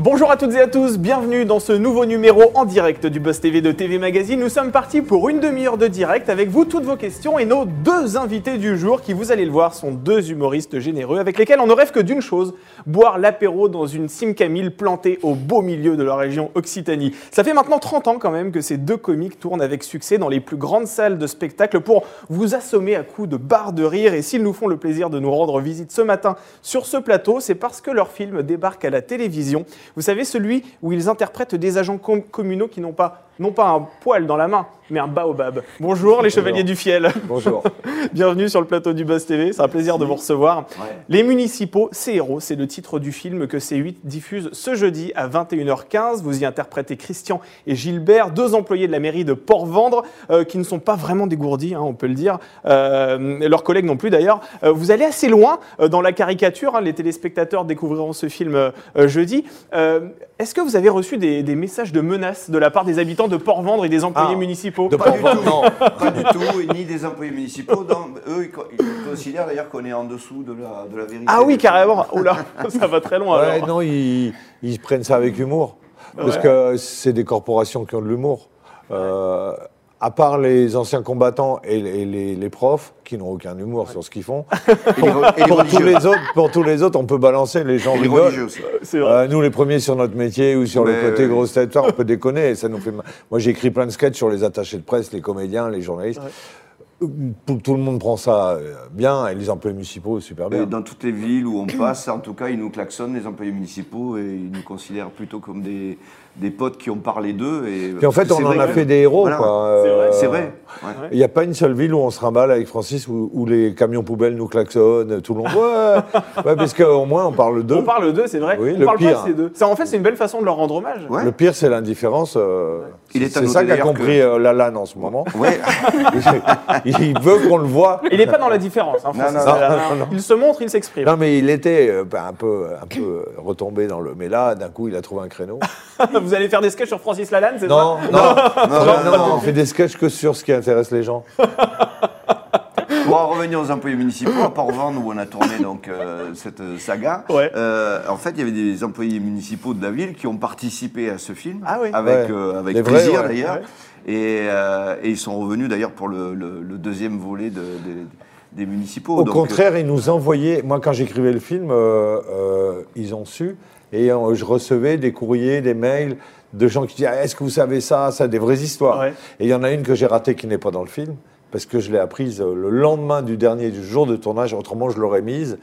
Bonjour à toutes et à tous, bienvenue dans ce nouveau numéro en direct du Buzz TV de TV Magazine. Nous sommes partis pour une demi-heure de direct avec vous, toutes vos questions et nos deux invités du jour qui, vous allez le voir, sont deux humoristes généreux avec lesquels on ne rêve que d'une chose, boire l'apéro dans une Simcamille plantée au beau milieu de la région Occitanie. Ça fait maintenant 30 ans quand même que ces deux comiques tournent avec succès dans les plus grandes salles de spectacle pour vous assommer à coups de barres de rire et s'ils nous font le plaisir de nous rendre visite ce matin sur ce plateau, c'est parce que leur film débarque à la télévision. Vous savez, celui où ils interprètent des agents com- communaux qui n'ont pas, non pas un poil dans la main, mais un baobab. Bonjour les chevaliers du fiel. Bonjour. Bienvenue sur le plateau du Buzz TV, c'est un plaisir de vous recevoir. Les municipaux, ces héros, c'est le titre du film que C8 diffuse ce jeudi à 21h15. Vous y interprétez Christian et Gilbert, deux employés de la mairie de Port-Vendre, euh, qui ne sont pas vraiment dégourdis, hein, on peut le dire, euh, leurs collègues non plus d'ailleurs. Euh, vous allez assez loin dans la caricature, hein, les téléspectateurs découvriront ce film jeudi. Est-ce que vous avez reçu des, des messages de menaces de la part des habitants de Port-Vendre et des employés Ah, municipaux de Pas du tout, non. pas du tout, ni des employés municipaux. eux, ils, co- ils considèrent d'ailleurs qu'on est en dessous de la, de la vérité. Ah oui, carrément. Oula, ça va très loin. Ouais, alors. non, ils, ils prennent ça avec humour. Parce Ouais. que c'est des corporations qui ont de l'humour. Euh, à part les anciens combattants et les, les- les profs, qui n'ont aucun humour sur ce qu'ils font, Et les, pour tous, les autres, pour tous les autres, on peut balancer, les gens rigolent. Euh, nous, les premiers sur notre métier ou sur le côté ouais. grosse tête, on peut déconner. et ça nous fait mal. Moi, j'ai écrit plein de sketchs sur les attachés de presse, les comédiens, les journalistes. Tout, tout le monde prend ça euh, bien, et les employés municipaux, super Et bien. dans toutes les villes où on passe, en tout cas, ils nous klaxonnent, les employés municipaux, et ils nous considèrent plutôt comme des, des potes qui ont parlé d'eux. Et Puis en fait, on en a fait des héros. Voilà. C'est vrai. Euh, ouais. Il n'y a pas une seule ville où on se remballe avec Francis où, où les camions poubelles nous klaxonnent, tout le monde. Ouais, ouais parce qu'au moins on parle d'eux. On parle d'eux, c'est vrai. Oui, on le parle pire. pas assez d'eux. Ça, en fait, c'est une belle façon de leur rendre hommage. Ouais. Le pire, c'est l'indifférence. euh, Il est à c'est ça qu'a compris que- euh, Lalanne en ce moment. Ouais. il veut qu'on le voit. Il n'est pas dans la différence. hein, Non, Francis non, Lalanne. non, non, non. Il se montre, il s'exprime. Non, mais il était un peu, un peu retombé dans le. Mais là, d'un coup, il a trouvé un créneau. Vous allez faire des sketchs sur Francis Lalanne, c'est ça Non, non, non, non, non, on fait des sketchs que sur ce qui intéresse les gens. Pour en revenir aux employés municipaux, à Port-Vendre, où on a tourné donc, euh, cette saga, Ouais. euh, en fait, il y avait des employés municipaux de la ville qui ont participé à ce film, Ah oui. avec, Ouais. euh, avec Les vrais, plaisir ouais. d'ailleurs. Ouais. Et, euh, et ils sont revenus d'ailleurs pour le, le- le deuxième volet de- de- des municipaux. Au Donc, contraire, ils nous envoyaient. Moi, quand j'écrivais le film, euh, euh, ils ont su. Et euh, je recevais des courriers, des mails de gens qui disaient Est-ce que vous savez ça? Ça, des vraies histoires. Ouais. Et il y en a une que j'ai ratée qui n'est pas dans le film, parce que je l'ai apprise euh, le lendemain du dernier du jour de tournage. Autrement, je l'aurais mise.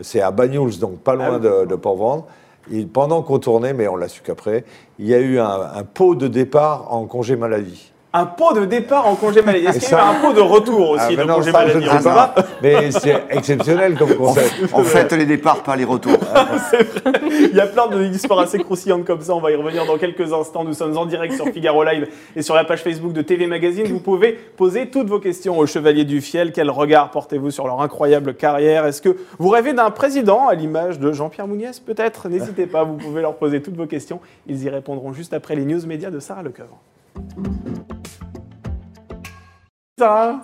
C'est à Banyuls, donc pas loin Ah de, de Port-Vendre. Et pendant qu'on tournait, mais on l'a su qu'après, il y a eu un, un pot de départ en congé maladie. Un pot de départ en congé maladie. Est-ce qu'il y a un pot de retour aussi Ah, de mais non, congé ça, je maladie ne On sais sait pas. pas. Mais c'est exceptionnel comme concept. En fait, les départs, pas les retours. Il y a plein d'histoires assez croustillantes comme ça. On va y revenir dans quelques instants. Nous sommes en direct sur Figaro Live et sur la page Facebook de TV Magazine. Vous pouvez poser toutes vos questions aux Chevaliers du Fiel. Quel regard portez-vous sur leur incroyable carrière? Est-ce que vous rêvez d'un président à l'image de Jean-Pierre Mouniès? Peut-être. N'hésitez pas. Vous pouvez leur poser toutes vos questions. Ils y répondront juste après les news médias de Sarah Lecoeur.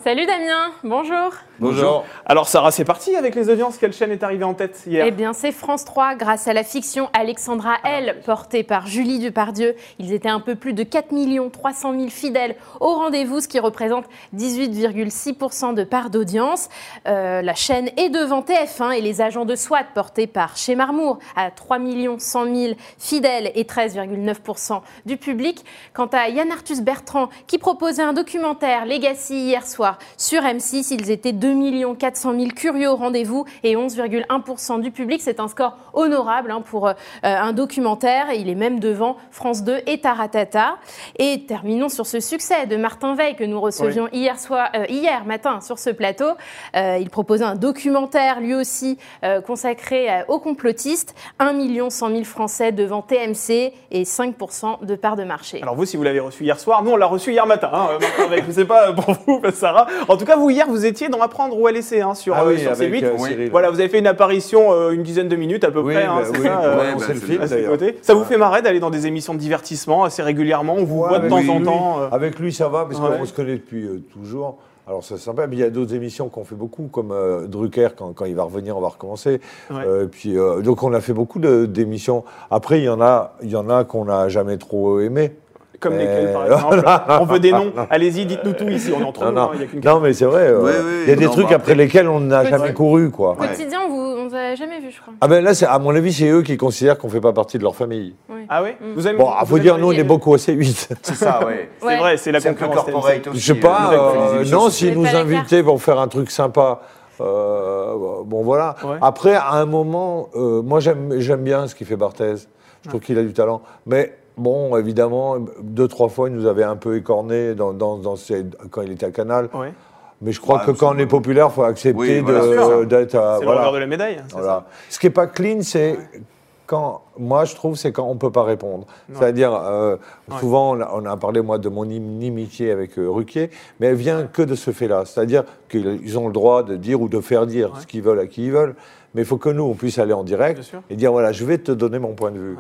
Salut Damien, bonjour. Bonjour. Alors Sarah, c'est parti avec les audiences. Quelle chaîne est arrivée en tête hier Eh bien, c'est France 3 grâce à la fiction Alexandra L, portée par Julie Depardieu. Ils étaient un peu plus de 4 300 000 fidèles au rendez-vous, ce qui représente 18,6% de part d'audience. Euh, la chaîne est devant TF1 et les agents de SWAT, portés par Chez Marmour, à 3 100 000 fidèles et 13,9% du public. Quant à Yann Arthus Bertrand, qui proposait un documentaire Legacy hier soir sur M6, ils étaient 2 400 000 curieux au rendez-vous et 11,1% du public. C'est un score honorable hein, pour euh, un documentaire. Il est même devant France 2 et Taratata. Et terminons sur ce succès de Martin Veil que nous recevions hier, soir, euh, hier matin sur ce plateau. Euh, il proposait un documentaire lui aussi consacré aux complotistes. 1 100 000 Français devant TMC et 5% de part de marché. Alors vous, si vous l'avez reçu hier soir, nous on l'a reçu hier matin. Hein, Martin Veil. je ne sais pas pour vous, Sarah. En tout cas, vous hier, vous étiez dans Apprendre ou à laisser hein, sur, Ah euh, oui, sur avec C8. euh, Oui. Voilà, vous avez fait une apparition euh, une dizaine de minutes à peu Oui, près, hein, c'est ça euh, ouais, bah, le film vous fait marrer d'aller dans des émissions de divertissement assez régulièrement On vous Ouais, voit de temps en temps. Avec lui, ça va, parce Ouais. qu'on se connaît depuis toujours. Alors c'est sympa, mais il y a d'autres émissions qu'on fait beaucoup, comme euh, Drucker, quand, quand il va revenir, on va recommencer. Ouais. Euh, puis, euh, donc on a fait beaucoup d'émissions. Après, il y en a, il y en a qu'on n'a jamais trop aimé. Comme Euh, lesquels, par exemple On veut des noms. Allez-y, dites-nous tout ici. On est entre Non, nous. non. hein, il y a qu'une Non, mais c'est vrai, euh, Ouais, ouais, il y a des non, trucs bah, après lesquels on n'a jamais couru, quoi. Ouais. Quotidien, vous, on vous a jamais vu, je crois. Ah ben là, c'est- à mon avis, c'est eux qui considèrent qu'on fait pas partie de leur famille. Ah ouais Vous aimez Bon, il vous faut dire, nous, on est beaucoup au C8. C'est ça, ouais. C'est Ouais. vrai, c'est la concurrence. Je sais pas, euh, les euh, non, s'ils Vous nous pas invitaient pour faire un truc sympa. euh, bon, voilà. Ouais. Après, à un moment, euh, moi, j'aime j'aime bien ce qu'il fait Barthez. Je trouve qu'il a du talent. Mais bon, évidemment, deux, trois fois, il nous avait un peu écorné dans, dans, dans ses- quand il était à Canal. Mais je crois Ouais, que quand on est populaire, il faut accepter Oui, voilà, d'être à. C'est le voilà. revers de la médaille. Ce qui n'est pas clean, c'est quand, moi je trouve, c'est quand on ne peut pas répondre. C'est-à-dire, euh, Ouais. souvent, on a, on a parlé, moi, de mon inimitié avec euh, Ruquier, mais elle vient que de ce fait-là. C'est-à-dire qu'ils ont le droit de dire ou de faire dire Ouais. ce qu'ils veulent à qui ils veulent, mais il faut que nous, on puisse aller en direct et dire, voilà, je vais te donner mon point de vue.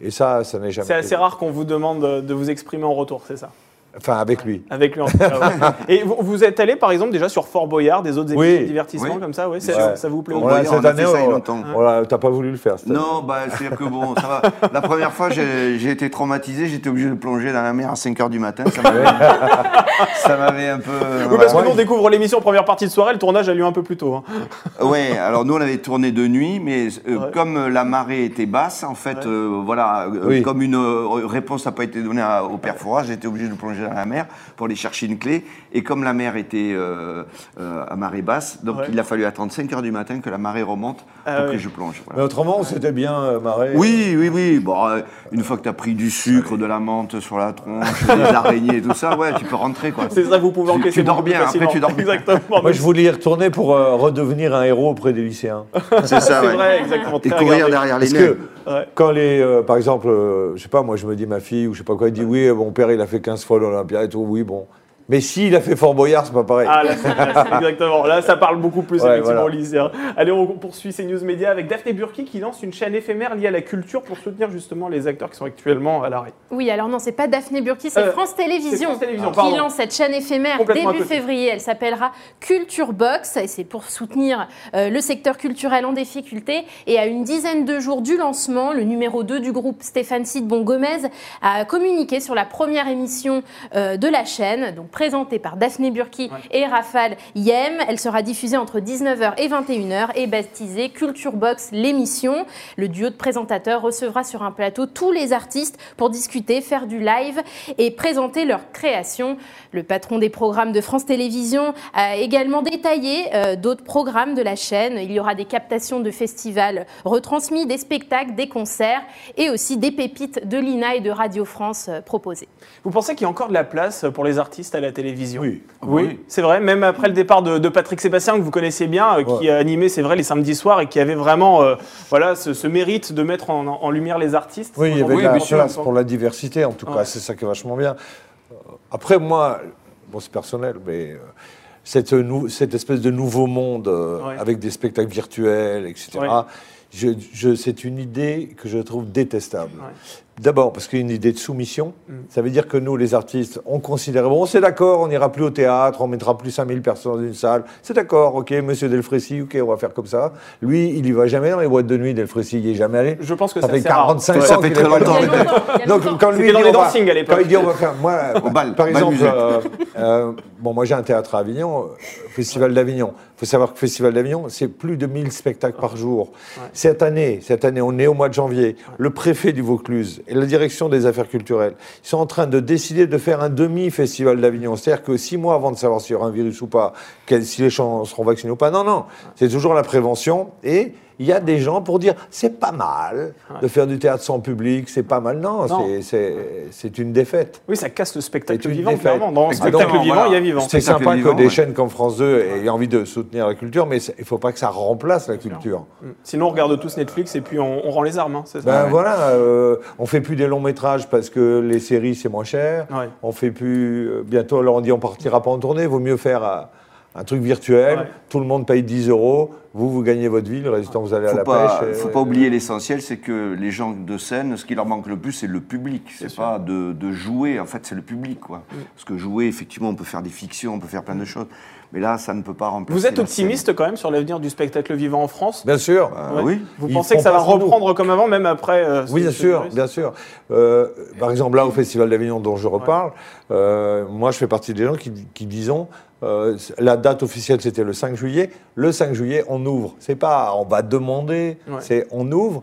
Et ça, ça n'est jamais. C'est assez rare qu'on vous demande de de vous exprimer en retour, c'est ça? Enfin, avec lui. Avec lui en tout cas. ouais. Et vous, vous êtes allé par exemple déjà sur Fort Boyard, des autres émissions Oui. de divertissement Oui. comme ça, ouais, Ouais. ça vous plaît On Voilà, Boyard, cette on a année, fait ça il y a on- longtemps. voilà, t'as pas voulu le faire. Non, bah, c'est-à-dire que bon, ça va. La première fois, j'ai été traumatisé, j'étais obligé de plonger dans la mer à 5 h du matin. Ça m'avait un peu. Oui, parce que nous on découvre l'émission première partie de soirée, le tournage a lieu un peu plus tôt. hein. Ouais, alors nous on avait tourné de nuit, mais euh, Ouais. comme euh, la marée était basse, en fait, Ouais. euh, voilà, euh, Oui. comme une euh, réponse n'a pas été donnée à- au père Fouras, j'étais obligé de plonger dans la mer pour aller chercher une clé. Et comme la mer était euh, euh, à marée basse, donc Ouais. il a fallu attendre 5 heures du matin que la marée remonte Ah pour que je plonge. voilà. Mais autrement, c'était bien euh, marré. Oui, oui, oui. Bon, euh, une fois que tu as pris du sucre, de la menthe sur la tronche, des araignées et tout ça, ouais, tu peux rentrer quoi. C'est ça, vous pouvez Tu- encaisser tu dors beaucoup plus bien, après, tu dors bien. Exactement. Moi, je voulais y retourner pour euh, redevenir un héros auprès des lycéens. C'est ça, ouais. vrai, exactement. Et courir regardé. derrière les que Ouais. quand les, euh, par exemple, euh, je sais pas, moi je me dis ma fille ou je sais pas quoi, elle dit oui, mon père il a fait 15 fois l'Olympia et tout, oui, bon. Mais s'il a fait Fort Boyard, c'est pas pareil. Ah là, exactement. Là, ça parle beaucoup plus Ouais, effectivement voilà. lycéens. Allez, on poursuit ces news médias avec Daphné Burki qui lance une chaîne éphémère liée à la culture pour soutenir justement les acteurs qui sont actuellement à l'arrêt. Oui, alors non, c'est pas Daphné Burki, c'est Euh, France Télévisions c'est France Télévisions, qui pardon. lance cette chaîne éphémère début février. Elle s'appellera Culture Box et c'est pour soutenir euh, le secteur culturel en difficulté. Et à une dizaine de jours du lancement, le numéro 2 du groupe Stéphane Sidbon Gomez a communiqué sur la première émission euh, de la chaîne, donc présentée par Daphné Burki et Rafale Yem. Elle sera diffusée entre 19h et 21h et baptisée Culture Box l'émission. Le duo de présentateurs recevra sur un plateau tous les artistes pour discuter, faire du live et présenter leur création. Le patron des programmes de France Télévisions a également détaillé euh, d'autres programmes de la chaîne. Il y aura des captations de festivals retransmis, des spectacles, des concerts et aussi des pépites de l'INA et de Radio France euh, proposées. Vous pensez qu'il y a encore de la place pour les artistes à la télévision Oui. Oui, Oui. c'est vrai. Même après le départ de, de Patrick Sébastien, que vous connaissez bien, euh, qui Ouais. a animé, c'est vrai, les samedis soirs et qui avait vraiment euh, voilà, ce, ce mérite de mettre en, en lumière les artistes. Oui, il y avait de la place pour la diversité, en tout cas, c'est ça qui est vachement bien. Euh, Après, moi, bon, c'est personnel, mais euh, cette, cette espèce de nouveau monde euh, Ouais. avec des spectacles virtuels, etc., Ouais. je, je- c'est une idée que je trouve détestable. D'abord, parce qu'il y a une idée de soumission. Mm. Ça veut dire que nous, les artistes, on considère, bon, c'est d'accord, on n'ira plus au théâtre, on mettra plus 5000 personnes dans une salle. C'est d'accord, ok, monsieur Delfrécy, ok, on va faire comme ça. Lui, il y va jamais dans les boîtes de nuit, Delfrécy, il y est jamais allé. Je pense que Ça c'est fait assez rare. 45 Ouais, ans ça fait qu'il très longtemps. Il il Donc quand lui dans dit les va- dancing à l'époque. Quand il dit on va faire, moi, Au bal, par bal exemple, euh, euh, bon, moi j'ai un théâtre à Avignon, euh, Festival d'Avignon. Il faut savoir que Festival d'Avignon, c'est plus de 1000 spectacles par jour. Cette année, cette année, on est au mois de janvier. Le préfet du Vaucluse et la direction des affaires culturelles, ils sont en train de décider de faire un demi-festival d'Avignon. C'est-à-dire que six mois avant de savoir s'il y aura un virus ou pas, si les gens seront vaccinés ou pas. Non, non, c'est toujours la prévention et il y a des gens pour dire c'est pas mal de faire du théâtre sans public, c'est pas mal. Non, Non. c'est- c'est c'est une défaite. Oui, ça casse le spectacle vivant, défaite. clairement. Dans le spectacle vivant, voilà. il y a vivant. C'est sympa vivant, que des ouais. chaînes comme France 2 aient envie de soutenir la culture, mais il ne faut pas que ça remplace la culture. Mm. Sinon, on regarde tous Netflix et puis on, on rend les armes. hein, c'est ça Ben ouais. voilà, euh, on fait plus des longs métrages parce que les séries c'est moins cher. Ouais. On fait plus. euh, bientôt, alors on dit on partira pas en tournée, vaut mieux faire. euh, un truc virtuel, Ouais. tout le monde paye 10 euros, vous, vous gagnez votre vie, le résultat, vous allez à faut la pas, pêche. faut et- pas oublier l'essentiel, c'est que les gens de scène, ce qui leur manque le plus, c'est le public. C'est pas de, de jouer, en fait, c'est le public, quoi. Mm. Parce que jouer, effectivement, on peut faire des fictions, on peut faire plein de choses, mais là, ça ne peut pas remplacer. Vous êtes optimiste quand même sur l'avenir du spectacle vivant en France Bien sûr. Euh, Oui. Vous Ils pensez que ça va reprendre comme avant, même après euh, Oui, bien sûr, virus bien sûr. Euh, par exemple, là, au Festival d'Avignon dont je reparle, euh, moi, je fais partie des gens qui, qui disons, euh, la date officielle, c'était le 5 juillet. Le 5 juillet, on ouvre. C'est pas, on va demander, Ouais. c'est on ouvre.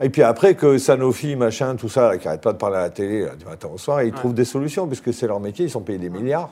Et puis après que Sanofi, machin, tout ça, là, qui n'arrête pas de parler à la télé là, du matin au soir, ils trouvent des solutions, puisque c'est leur métier, ils sont payés des milliards,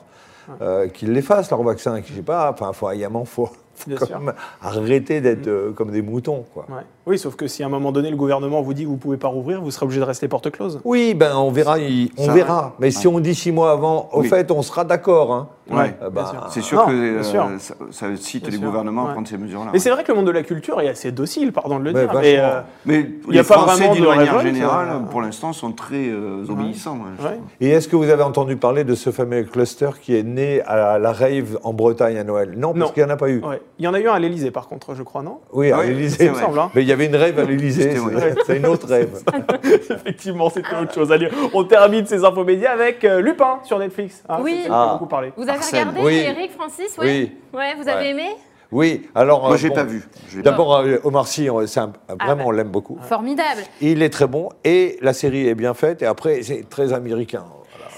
euh, qu'ils les fassent, leur vaccin, qui, je sais pas, enfin, faut, il y a faut, même arrêter d'être euh, comme des moutons, quoi. Ouais. Oui, sauf que si à un moment donné le gouvernement vous dit que vous pouvez pas rouvrir, vous serez obligé de rester porte close. Oui, ben on verra, il- on Ça, verra. Mais si on dit six mois avant, au Oui. fait, on sera d'accord. Hein. Ouais, Euh, sûr. C'est sûr Non, que euh, sûr. ça, ça cite Bien les sûr, gouvernements ouais. à prendre ces mesures-là. Mais c'est vrai que le monde de la culture est assez docile, pardon de le dire. Mais, euh, Mais Il y a les pas Français, vraiment d'une de manière générale, pour l'instant, sont très euh, obéissants. trouve. Et est-ce que vous avez entendu parler de ce fameux cluster qui est né à la rave en Bretagne à Noël? Non, parce qu'il n'y en a pas eu. Il y en a eu un à l'Elysée, par contre, je crois, non? Oui, à Ah Il me semble. hein. Mais il y avait une rave à vrai. C'est une autre rave. Effectivement, c'était autre chose. Allez, on termine ces infos médias avec euh, Lupin sur Netflix. hein, Oui. Ah. a beaucoup parlé. Vous avez Arsène. regardé, Oui. Eric, Francis? Ouais Oui. Ouais, vous avez Ouais. aimé? Oui, alors. Moi, euh, j'ai bon, pas vu. D'abord, euh, Omar Sy, on- c'est un- vraiment, bah. on l'aime beaucoup. Formidable. Il est très bon et la série est bien faite. Et après, c'est très américain.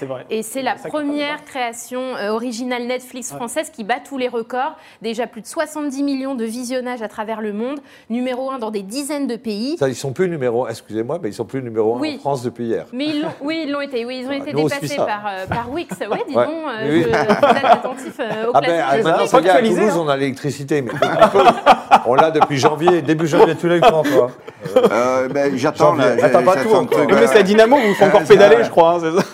Voilà. C'est vrai. Et c'est la première création euh, originale Netflix française qui bat tous les records. Déjà plus de 70 millions de visionnages à travers le monde, numéro un dans des dizaines de pays. Ça, ils sont plus numéro excusez-moi, mais ils sont plus numéro un Oui. en France depuis hier. Mais ils oui, ils l'ont été. Oui, ils ont été on dépassés par, euh, par Wix. Oui, dis Ouais. donc, euh, Oui, je- oui. vous êtes attentif euh, au Ah ben, ah, maintenant, Faut ça à Toulouse, hein. on a l'électricité, mais on l'a depuis janvier, début janvier, tu l'as eu quand, toi Euh, ben, j'attends là. J'ai- pas j'attends tout truc, mais c'est la Dynamo, vous faites Ouais, encore pédaler, je crois. hein, c'est ça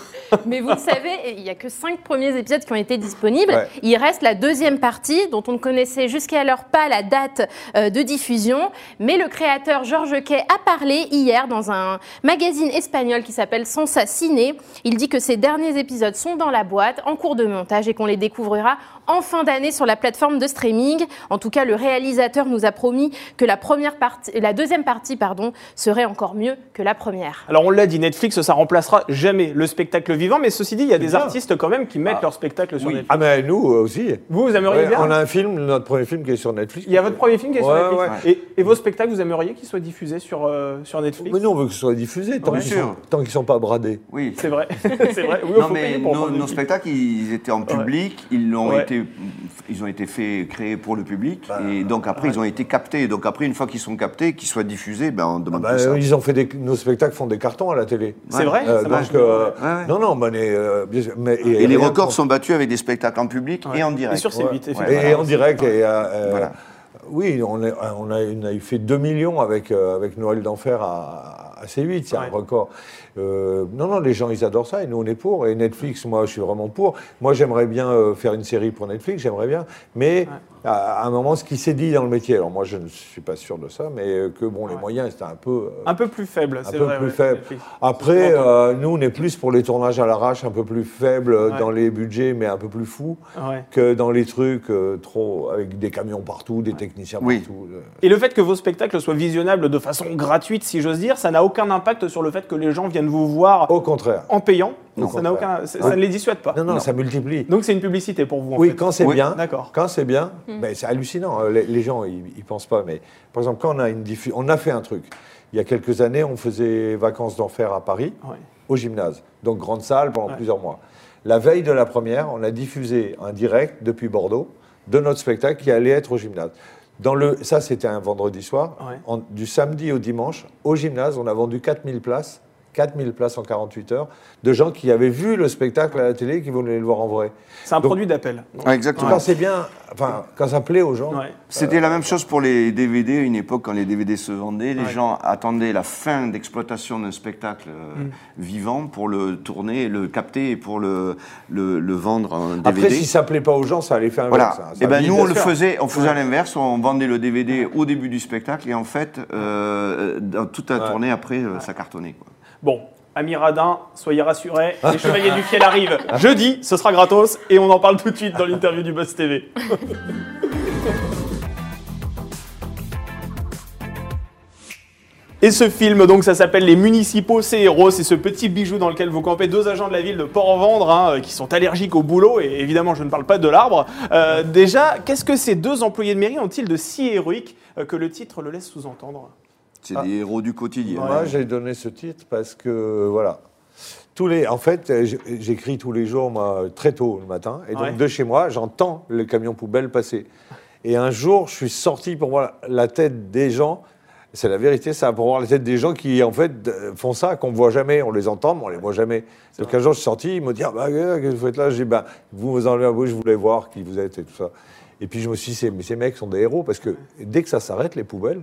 Mais vous le savez, il n'y a que cinq premiers épisodes qui ont été disponibles. Ouais. Il reste la deuxième partie, dont on ne connaissait jusqu'alors pas la date euh, de diffusion. Mais le créateur Georges Quay a parlé hier dans un magazine espagnol qui s'appelle Sansa Ciné. Il dit que ces derniers épisodes sont dans la boîte, en cours de montage, et qu'on les découvrira en fin d'année sur la plateforme de streaming. En tout cas, le réalisateur nous a promis que la, première partie, la deuxième partie pardon, serait encore mieux que la première. Alors on l'a dit, Netflix, ça remplacera jamais le spectacle vivant, mais ceci dit, il y a des bien. artistes quand même qui mettent Ah. leur spectacle sur Oui. Netflix. Ah mais nous aussi. Vous, vous aimeriez Ouais, bien on a un film, notre premier film qui est sur Netflix. Il y a votre premier film qui est sur Ouais, Netflix. Et, et vos spectacles, vous aimeriez qu'ils soient diffusés sur, euh, sur Netflix? Mais nous, on veut que ce soit diffusé, tant Ouais. qu'ils Bien sont, sûr. tant qu'ils sont pas bradés. Oui. C'est vrai, c'est vrai. Oui, Non, faut mais payer pour nos, nos spectacles, ils étaient en public, ils, ont Ouais. Été, ils ont été faits, créés pour le public, Bah, et donc après, ils ont été captés. Donc après, une fois qu'ils sont captés, qu'ils soient diffusés, ben, on demande Bah, que ça. ils ont fait des, nos spectacles font des cartons à la télé. C'est vrai Euh, ça donc, euh, Ouais, non, non, mais, euh, Et les records contre- sont battus avec des spectacles en public Ouais. et en direct. Et sur C8, Ouais. effectivement. Et voilà. en direct. Et, Voilà. Oui, on a, on, a, on a fait 2 millions avec, euh, avec Noël d'Enfer à, à C8, c'est Ouais. un record. Euh, non, non, les gens, ils adorent ça et nous, on est pour. Et Netflix, moi, je suis vraiment pour. Moi, j'aimerais bien euh, faire une série pour Netflix, j'aimerais bien. Mais à, un moment, ce qui s'est dit dans le métier, alors moi, je ne suis pas sûr de ça, mais euh, que bon, les Ouais. moyens, c'était un peu. euh, Un peu plus faible, un c'est peu vrai. plus ouais, faible. Après, euh, nous, on est plus pour les tournages à l'arrache, un peu plus faibles Ouais. dans les budgets, mais un peu plus fous Ouais. que dans les trucs euh, trop avec des camions partout, des techniciens Oui. partout. Et le fait que vos spectacles soient visionnables de façon gratuite, si j'ose dire, ça n'a aucun impact sur le fait que les gens viennent vous voir Au contraire. en payant. Au ça n'a contraire. aucun, ça, ça ne les dissuade pas. Non, non, ça multiplie. Donc c'est une publicité pour vous. En oui, fait. quand c'est Oui, bien, d'accord. quand c'est bien, ben, c'est hallucinant. Euh, Les, les gens, ils, ils pensent pas. Mais par exemple, quand on a une diffu- on a fait un truc. Il y a quelques années, on faisait vacances d'enfer à Paris, Ouais. au gymnase. Donc grande salle pendant Ouais. plusieurs mois. La veille de la première, on a diffusé un direct depuis Bordeaux de notre spectacle qui allait être au gymnase. Dans le, ça, c'était un vendredi soir. Ouais. En- du samedi au dimanche, au gymnase, on a vendu 4000 places. 4000 places en 48 heures, de gens qui avaient vu le spectacle à la télé et qui voulaient le voir en vrai. C'est un Donc- produit d'appel. Ouais, exactement. Quand c'est bien, enfin, quand ça plaît aux gens, Ouais. C'était la même chose pour les DVD. À une époque, quand les DVD se vendaient, les Ouais. gens attendaient la fin d'exploitation d'un spectacle euh, Mm. vivant pour le tourner, le capter et pour le, le, le vendre en DVD. après, si ça plaît pas aux gens, ça allait faire un Voilà. ça- ça Et ben vide, nous on le faisait, on faisait à l'inverse, on vendait le DVD au début du spectacle et en fait, euh, dans toute la Ouais. tournée après, euh, ça cartonnait. Quoi. Bon, Ami Radin, soyez rassurés, les Chevaliers du Fiel arrivent jeudi, ce sera gratos et on en parle tout de suite dans l'interview du Buzz TV. Et ce film, donc, ça s'appelle Les Municipaux, c'est héros. C'est ce petit bijou dans lequel vous campez deux agents de la ville de Port-Vendre hein, qui sont allergiques au boulot. Et évidemment, je ne parle pas de l'arbre. Euh, déjà, qu'est-ce que ces deux employés de mairie ont-ils de si héroïque euh, que le titre le laisse sous-entendre? C'est des héros du quotidien. Moi, j'ai donné ce titre parce que, voilà. Tous les, en fait, j- j'écris tous les jours, moi, très tôt le matin. Et donc, Ouais. de chez moi, j'entends le camion poubelle passer. Et un jour, je suis sorti pour voir la tête des gens. C'est la vérité, ça, pour voir la tête des gens qui, en fait, euh, font ça, qu'on ne voit jamais. On les entend, mais on les voit jamais. Donc, un jour, je suis sorti, ils m'ont dit Ah, bah, qu'est-ce que vous faites là? J'ai dit Bah, vous vous enlevez la bouche, je voulais voir qui vous êtes et tout ça. Et puis, je me suis dit ces, mais ces mecs sont des héros parce que dès que ça s'arrête, les poubelles, euh,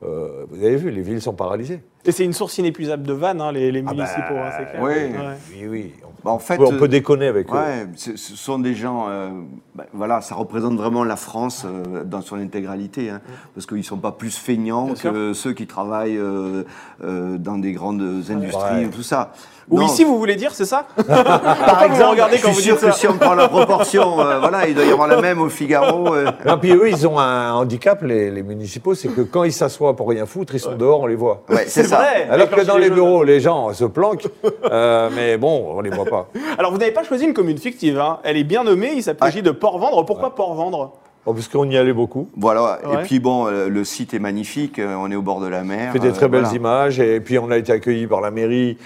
vous avez vu, les villes sont paralysées. Et c'est une source inépuisable de vannes, hein, les, les Ah bah, municipaux, hein, c'est clair. oui. Ouais. Oui, oui. On, Bah, en fait, peut, on peut déconner avec eux. Ouais, ce ce sont des gens, euh, bah, voilà, ça représente vraiment la France euh, dans son intégralité, hein, parce qu'ils ne sont pas plus feignants Bien sûr. que ceux qui travaillent euh, euh, dans des grandes industries Ouais. ou tout ça. Ou ici, vous voulez dire, c'est ça par vous me regardez je quand suis vous sûr dites que ça si on prend la proportion, euh, voilà, il doit y avoir la même au Figaro. euh. Non, puis eux, ils ont un handicap, les, les municipaux, c'est que quand ils s'assoient pour rien foutre, ils sont dehors, on les voit. Ouais, c'est ça. vrai. Alors que dans les bureaux, les gens se planquent, euh, mais bon, on les voit pas. Alors, vous n'avez pas choisi une commune fictive. hein. Elle est bien nommée. Il s'agit de Port-Vendre. Pourquoi Port-Vendre? Bon, parce qu'on y allait beaucoup. Voilà. Ouais. Et puis bon, euh, le site est magnifique. euh, On est au bord de la mer. On fait des euh, très belles voilà. images, et puis on a été accueillis par la mairie,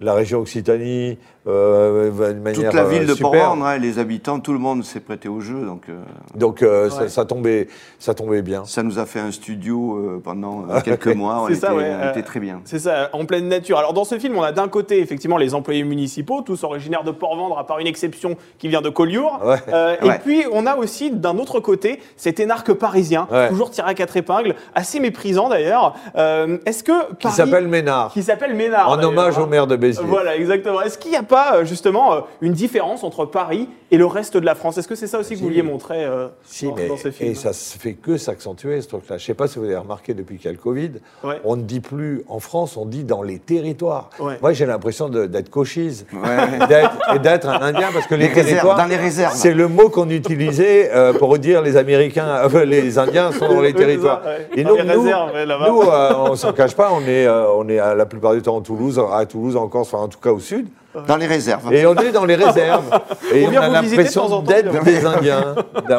la région Occitanie, euh, de manière Toute la ville euh, de. Port-Vendre, hein, les habitants, tout le monde s'est prêté au jeu. Donc, euh, Donc euh, ça, Ouais. ça tombait, ça tombait bien. ça nous a fait un studio euh, pendant quelques mois. On C'est était, ça, ouais, on était très bien. C'est ça, en pleine nature. Alors dans ce film, on a d'un côté effectivement les employés municipaux, tous originaires de Port-Vendre, à part une exception qui vient de Collioure. Ouais. Euh, Et Ouais. puis on a aussi d'un autre côté cet énarque parisien, Ouais. toujours tiré à quatre épingles, assez méprisant d'ailleurs. Euh, Est-ce que Qui Paris- s'appelle Ménard, qui s'appelle Ménard en hommage hein. au maire de Béziers. Voilà, exactement. Est-ce qu'il n'y a pas euh, justement euh, une différence entre Paris et le reste de la France Est-ce que c'est ça aussi que vous vouliez montrer euh, Si, dans, mais, dans ce film et ça se fait que s'accentuer ce truc-là. Je ne sais pas si vous avez remarqué depuis qu'il y a le Covid, Ouais. on ne dit plus en France, on dit dans les territoires. Ouais. Moi, j'ai l'impression d'être cochise Ouais. et d'être un Indien parce que les, Les réserves, territoires, dans les réserves. c'est le mot qu'on utilisait euh, pour dire les Américains, euh, les Indiens sont dans les territoires. Et donc, les nous, nous euh, on s'en cache pas, on est, euh, on est à la plupart du temps en Toulouse, à Toulouse, en Corse, enfin en tout cas au sud. Dans les réserves. Et on est dans les réserves. Et On on, a l'impression d'être des Indiens.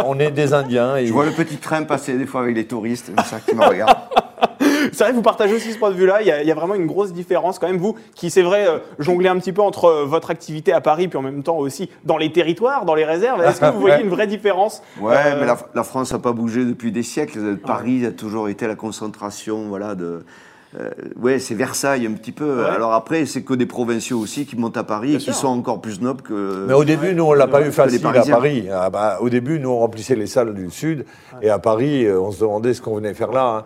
On est des Indiens. Et Je vois le petit train passer des fois avec les touristes, comme ça, qui me regardent. C'est vrai que vous partagez aussi ce point de vue-là. Il, y a- il y a vraiment une grosse différence quand même. Vous, qui c'est vrai, euh, jonglez un petit peu entre euh, votre activité à Paris, puis en même temps aussi dans les territoires, dans les réserves. Est-ce que vous voyez une vraie différence Ouais, Euh, mais la, la France n'a pas bougé depuis des siècles. Paris a toujours été la concentration, voilà, de. Euh, ouais, c'est Versailles un petit peu. Ouais. Alors après, c'est que des provinciaux aussi qui montent à Paris Bien et qui sûr. sont encore plus nobles que. Mais au début, nous, on l'a pas eu facile à Parisiens. Paris. Ah bah, au début, nous, on remplissait les salles du Sud. Et à Paris, euh, on se demandait ce qu'on venait faire là. hein.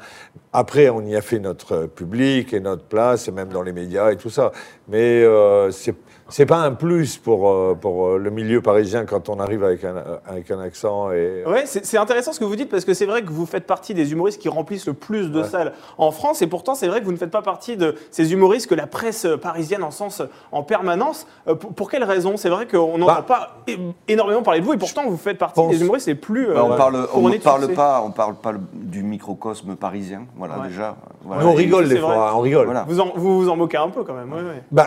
Après, on y a fait notre public et notre place, et même dans les médias et tout ça. Mais euh, c'est c'est pas un plus pour, euh, pour euh, le milieu parisien quand on arrive avec un, avec un accent. Et... Ouais, c'est c'est intéressant ce que vous dites parce que c'est vrai que vous faites partie des humoristes qui remplissent le plus de Ouais. salles en France et pourtant c'est vrai que vous ne faites pas partie de ces humoristes que la presse parisienne encense en permanence. Euh, pour, pour quelle raison? C'est vrai qu'on n'entend Bah. pas énormément parler de vous et pourtant vous faites partie Pense- des humoristes les plus. Bah, on euh, parle, on couronnés ne parle pas, on parle pas du microcosme parisien. Voilà, Ouais. déjà. Voilà. Nous, on rigole des vrai. fois, on rigole. Voilà. Vous, en- vous vous en moquez un peu quand même. ouais, ouais.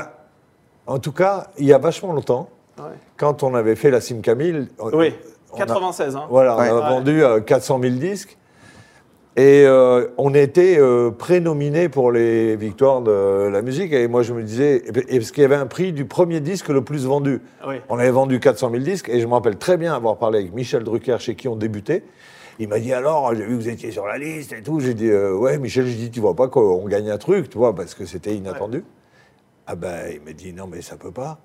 En tout cas, il y a vachement longtemps, Ouais. quand on avait fait la Sim Camille, Oui, on a- 96. hein. Voilà, Ouais. on a vendu euh, 400 000 disques. Et euh, on était euh, prénominés pour les victoires de la musique. Et moi, je me disais, et parce qu'il y avait un prix du premier disque le plus vendu. Oui. On avait vendu 400 000 disques. Et je me rappelle très bien avoir parlé avec Michel Drucker, chez qui on débutait. Il m'a dit alors, j'ai vu que vous étiez sur la liste et tout. J'ai dit, euh, ouais, Michel, je dis, tu vois pas qu'on gagne un truc, tu vois, parce que c'était inattendu. Ah ben, il m'a dit, non, mais ça peut pas.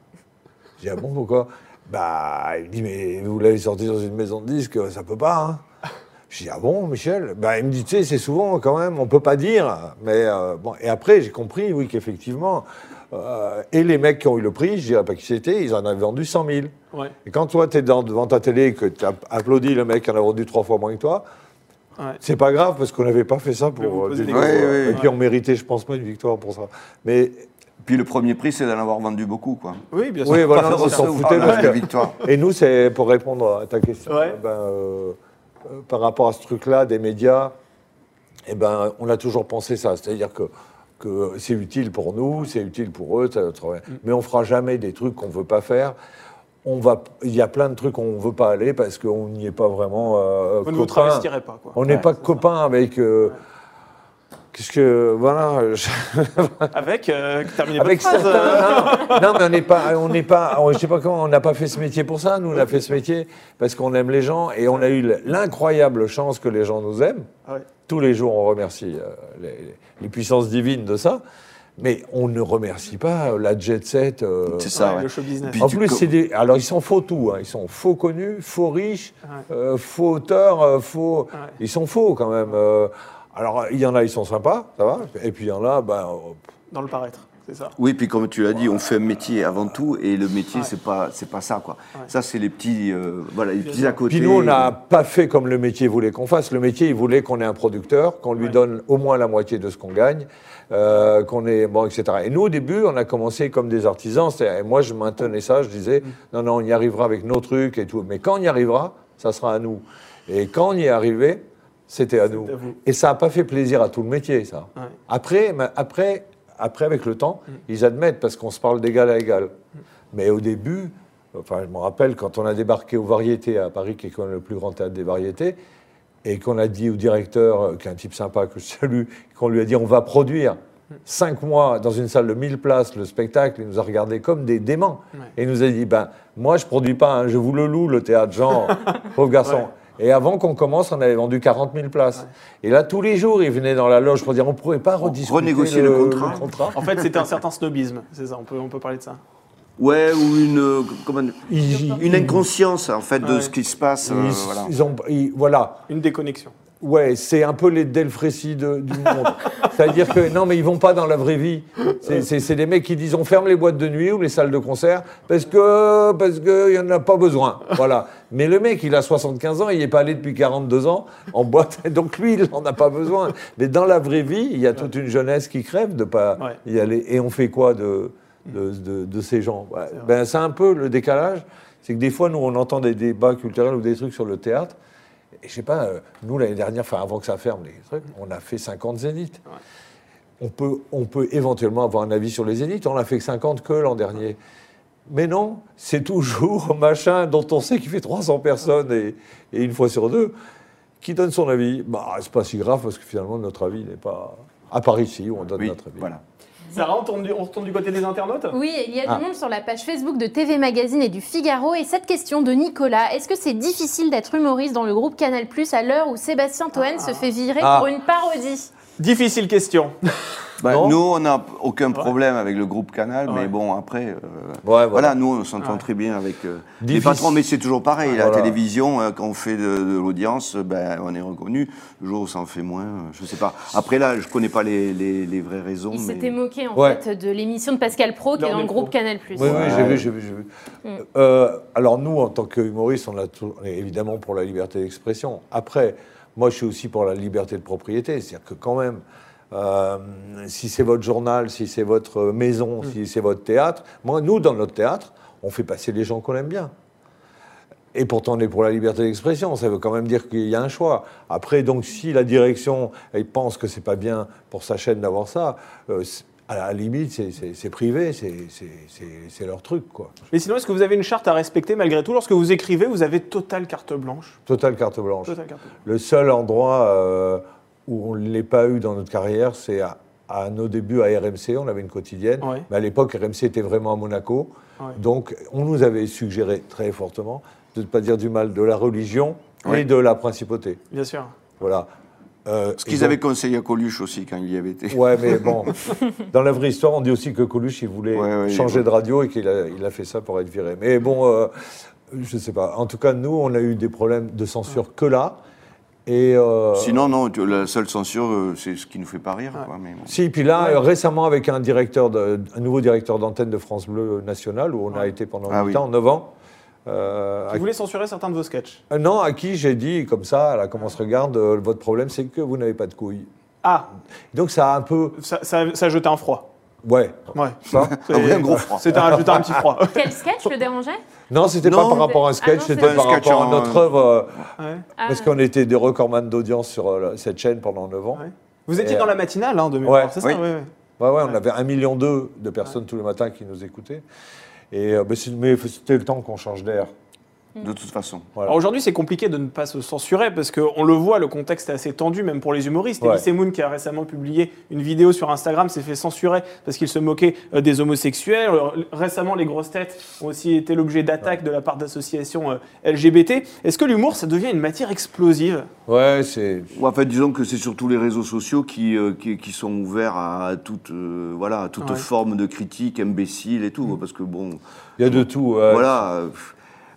J'ai dit, ah bon, pourquoi? Bah, il me dit, mais vous l'avez sorti dans une maison de disques, ça peut pas, hein J'ai dit, ah bon, Michel? Bah, Il me dit, tu sais, c'est souvent quand même, on peut pas dire. Mais euh, bon, et après, j'ai compris, oui, qu'effectivement, euh, et les mecs qui ont eu le prix, je dirais pas qui c'était, ils en avaient vendu 100 000. Ouais. Et quand toi, tu es devant ta télé et que tu applaudis le mec qui en a vendu trois fois moins que toi, Ouais. c'est pas grave parce qu'on n'avait pas fait ça pour euh, des. Ouais, ouais, Et puis on méritait, je pense pas, une victoire pour ça. Mais Puis le premier prix, c'est d'en avoir vendu beaucoup, quoi. Oui, bien sûr. Oui, voilà, Pas on s'en foutait que- victoire. Et nous, c'est pour répondre à ta question. Ouais. ben, euh, euh, par rapport à ce truc-là des médias, eh ben, on a toujours pensé ça. C'est-à-dire que, que c'est utile pour nous, c'est utile pour eux, Mm. mais on fera jamais des trucs qu'on ne veut pas faire. On va, il y a plein de trucs qu'on ne veut pas aller parce qu'on n'y est pas vraiment euh, Vous ne vous copains. travestirez pas, quoi. On n'est pas copains avec. euh, Qu'est-ce que. Voilà. je- Avec, euh, terminez avec votre phrase, euh. Non, non, mais on n'est pas, on n'est pas, on- je sais pas comment, on n'a pas fait ce métier pour ça. Nous, on a fait ce métier parce qu'on aime les gens et on a eu l'incroyable chance que les gens nous aiment. Ouais. Tous les jours, on remercie euh, les, les puissances divines de ça. Mais on ne remercie pas la jet set. euh, C'est ça, ouais, ouais. le show business. Puis en plus, co- c'est des. Alors, ils sont faux tout. hein. Ils sont faux connus, faux riches, Ouais. euh, faux auteurs, euh, faux. Ouais. Ils sont faux quand même. euh. Alors, il y en a, ils sont sympas, ça va. Et puis, il y en a, ben. euh, Dans le paraître, c'est ça. Oui, puis comme tu l'as dit, on fait un métier avant tout, et le métier, Ouais. c'est pas, c'est pas ça, quoi. Ouais. Ça, c'est les petits, euh, voilà, les petits à côté. Puis nous, on n'a pas fait comme le métier voulait qu'on fasse. Le métier, il voulait qu'on ait un producteur, qu'on lui Ouais. donne au moins la moitié de ce qu'on gagne, euh, qu'on ait bon, etc. Et nous, au début, on a commencé comme des artisans. Et moi, je maintenais ça. Je disais, Mm. non, non, on y arrivera avec nos trucs et tout. Mais quand on y arrivera, ça sera à nous. Et quand on y est arrivé, c'était à nous. à. Et ça n'a pas fait plaisir à tout le métier, ça. Ouais. Après, après, après, avec le temps, Mm. ils admettent parce qu'on se parle d'égal à égal. Mais au début, enfin, je me rappelle quand on a débarqué aux Variétés à Paris, qui est quand même le plus grand théâtre des Variétés, et qu'on a dit au directeur, euh, qui est un type sympa que je salue, qu'on lui a dit on va produire cinq mois dans une salle de 1000 places le spectacle, il nous a regardé comme des. Ouais. Et il nous a dit ben, moi je produis pas, hein, je vous le loue le théâtre, Jean, pauvre garçon. Ouais. Et avant qu'on commence, on avait vendu 40 000 places. Et là, tous les jours, il venait dans la loge pour dire on ne pourrait pas rediscuter renégocier le contrat. En fait, c'était un certain snobisme, c'est ça, on peut, on peut parler de ça. Ouais, ou une, euh, comment- Ils- une inconscience, en fait, de Ouais. ce qui se passe. euh, ils- voilà. ils ont, ils- voilà. Une déconnexion. Ouais, c'est un peu les Delfrécy de- du monde. C'est-à-dire que non, mais ils vont pas dans la vraie vie. C'est- des mecs qui disent on ferme les boîtes de nuit ou les salles de concert parce que parce que y en a pas besoin. Voilà. Mais le mec, il a 75 ans, il n'est pas allé depuis 42 ans en boîte, donc lui, il n'en a pas besoin. Mais dans la vraie vie, il y a toute une jeunesse qui crève de pas Ouais. y aller. Et on fait quoi de de, de- de ces gens? Ouais. Ben c'est un peu le décalage. C'est que des fois, nous, on entend des débats culturels ou des trucs sur le théâtre. Et je sais pas, euh, nous l'année dernière, enfin avant que ça ferme les trucs, on a fait 50 zéniths. On, peut, on peut éventuellement avoir un avis sur les zéniths, on a fait que 50 que l'an dernier. Mais non, c'est toujours machin dont on sait qu'il fait 300 personnes et, et une fois sur deux qui donne son avis. Bah, c'est pas si grave parce que finalement notre avis n'est pas. À part ici où on donne Oui, notre avis. voilà. Sarah, on tourne du, on retourne du côté des internautes? Oui, il y a Ah. du monde sur la page Facebook de TV Magazine et du Figaro. Et cette question de Nicolas, est-ce que c'est difficile d'être humoriste dans le groupe Canal Plus à l'heure où Sébastien Toen se fait virer Ah. pour une parodie? Difficile question. Bah, nous, on n'a aucun problème avec le groupe Canal, Ouais. mais bon, après, euh, voilà. voilà. nous, on s'entend Ouais. très bien avec euh, les patrons, mais c'est toujours pareil. La Voilà. télévision, euh, quand on fait de, de l'audience, euh, ben, on est reconnu. Le jour où ça en fait moins, euh, je sais pas. Après, là, je connais pas les, les- les vraies raisons. Il mais- s'était moqué en Ouais. fait de l'émission de Pascal Pro qui est dans le groupe. Canal Plus. Oui, oui, j'ai vu, j'ai vu. Euh, alors nous, en tant qu'humoristes, on, a tout- on est évidemment pour la liberté d'expression. Après, moi, je suis aussi pour la liberté de propriété. C'est-à-dire que quand même, euh, si c'est votre journal, si c'est votre maison, si c'est votre théâtre, moi, nous, dans notre théâtre, on fait passer les gens qu'on aime bien. Et pourtant, on est pour la liberté d'expression. Ça veut quand même dire qu'il y a un choix. Après, donc, si la direction elle pense que c'est pas bien pour sa chaîne d'avoir ça, euh, à la limite, c'est- privé, c'est leur truc, quoi. Mais sinon, est-ce que vous avez une charte à respecter malgré tout? Lorsque vous écrivez, vous avez totale carte blanche. Total carte blanche. Totale carte blanche. Le seul endroit euh, où on ne l'ait pas eu dans notre carrière, c'est à, à nos débuts à RMC. On avait une quotidienne. Ouais. Mais à l'époque, RMC était vraiment à Monaco. Ouais. Donc, on nous avait suggéré très fortement de ne pas dire du mal de la religion Ouais. et de la principauté. Bien sûr. Voilà. Euh, Ce qu'ils donc- avaient conseillé à Coluche aussi quand il y avait été. Ouais, mais bon, dans la vraie histoire, on dit aussi que Coluche, il voulait Ouais, ouais, changer ouais. de radio et qu'il a, il a fait ça pour être viré. Mais bon, euh, je sais pas. En tout cas, nous, on a eu des problèmes de censure que là. Et euh, Sinon, non, la seule censure, c'est ce qui nous fait pas rire. quoi, mais bon. Si, puis là, Ouais. récemment, avec un, directeur de, un nouveau directeur d'antenne de France Bleu National, où on a Ouais. été pendant Ah 8 oui. ans, 9 ans. Euh, Vous à- voulez censurer certains de vos sketchs Euh, non, à qui j'ai dit, comme ça, à la Comment se regarde, euh, votre problème, c'est que vous n'avez pas de couilles. Ah, Donc ça a un peu. ça, ça, ça a jeté un froid. Ouais. Ouais. Ça C'est- Ah un gros froid. C'était un, un petit froid. Quel sketch le dérangeait? Non, c'était Non. pas par rapport à un sketch, Ah non, c'était par sketch rapport à notre œuvre. euh, Ouais. Ah. Parce qu'on était des recordman d'audience sur euh, cette chaîne pendant 9 ans. Ouais. Vous étiez Et, dans euh, la matinale hein, de mémoire, ouais. c'est ça? Oui. ouais, ouais. Ouais, ouais, on avait un million deux de personnes tous les matins qui nous écoutaient. Et euh, mais c'était le temps qu'on change d'air. De toute façon. Voilà. Alors aujourd'hui, c'est compliqué de ne pas se censurer parce qu'on le voit, le contexte est assez tendu, même pour les humoristes. Ouais. Elise Moon, qui a récemment publié une vidéo sur Instagram, s'est fait censurer parce qu'il se moquait euh, des homosexuels. Alors, récemment, les grosses têtes ont aussi été l'objet d'attaques de la part d'associations euh, LGBT. Est-ce que l'humour, ça devient une matière explosive? Ouais, c'est. Ouais, en fait, disons que c'est surtout les réseaux sociaux qui, euh, qui, qui sont ouverts à toute, euh, voilà, à toute Ouais. forme de critique imbécile et tout. Parce que bon, Il y a de tout. voilà.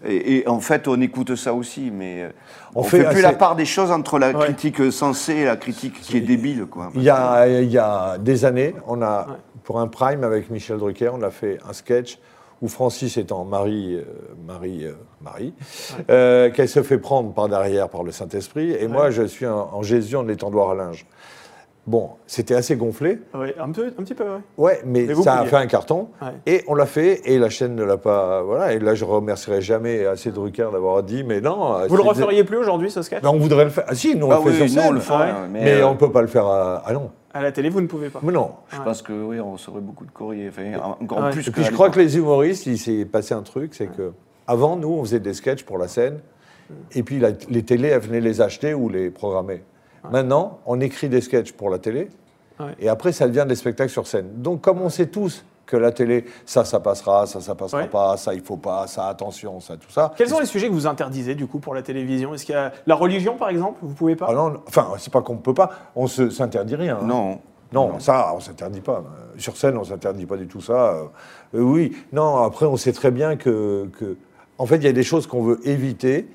Et, et en fait, on écoute ça aussi, mais euh, On on, fait fait, plus assez- la part des choses entre la Ouais. critique sensée et la critique qui est débile, quoi. Il y, a, il y a des années, on a, Ouais. pour un prime avec Michel Drucker, on a fait un sketch où Francis étant Marie, euh, Marie, euh, Marie, euh, qu'elle se fait prendre par derrière par le Saint-Esprit, et moi je suis en, en Jésus en étendoir à linge. Bon, c'était assez gonflé, un, peu, un petit peu, ouais. ouais, mais, ça a pouviez. fait un carton, Ouais. et on l'a fait, et la chaîne ne l'a pas, voilà, et là je remercierai jamais assez Drucker d'avoir dit, mais non. Vous le referiez plus aujourd'hui, ce sketch? Non, on voudrait le faire. Ah si, nous on Ah le fait oui, sur scène, le fait, Ouais. mais, mais euh, on ne peut pas le faire à, à non. À la télé, vous ne pouvez pas. Mais non. Je pense que oui, on recevrait beaucoup de courriers, enfin, encore Ouais. plus Et que puis je crois que les humoristes, il s'est passé un truc, c'est que avant nous, on faisait des sketchs pour la scène, et puis la- les télés elles venaient les acheter ou les programmer. Maintenant, on écrit des sketchs pour la télé, Ouais. et après ça devient des spectacles sur scène. Donc comme on sait tous que la télé, ça, ça passera, ça, ça passera Ouais. pas, ça, il faut pas, ça, attention, ça, tout ça. Quels sont les sujets que vous interdisez du coup pour la télévision? Est-ce qu'il y a la religion par exemple? Vous pouvez pas? Ah non, enfin, c'est pas qu'on peut pas, on se s'interdit rien. hein. Non. Non, ça, on s'interdit pas. Sur scène, on s'interdit pas du tout ça. Euh, euh, oui, non, après, on sait très bien que. que- en fait, il y a des choses qu'on veut éviter.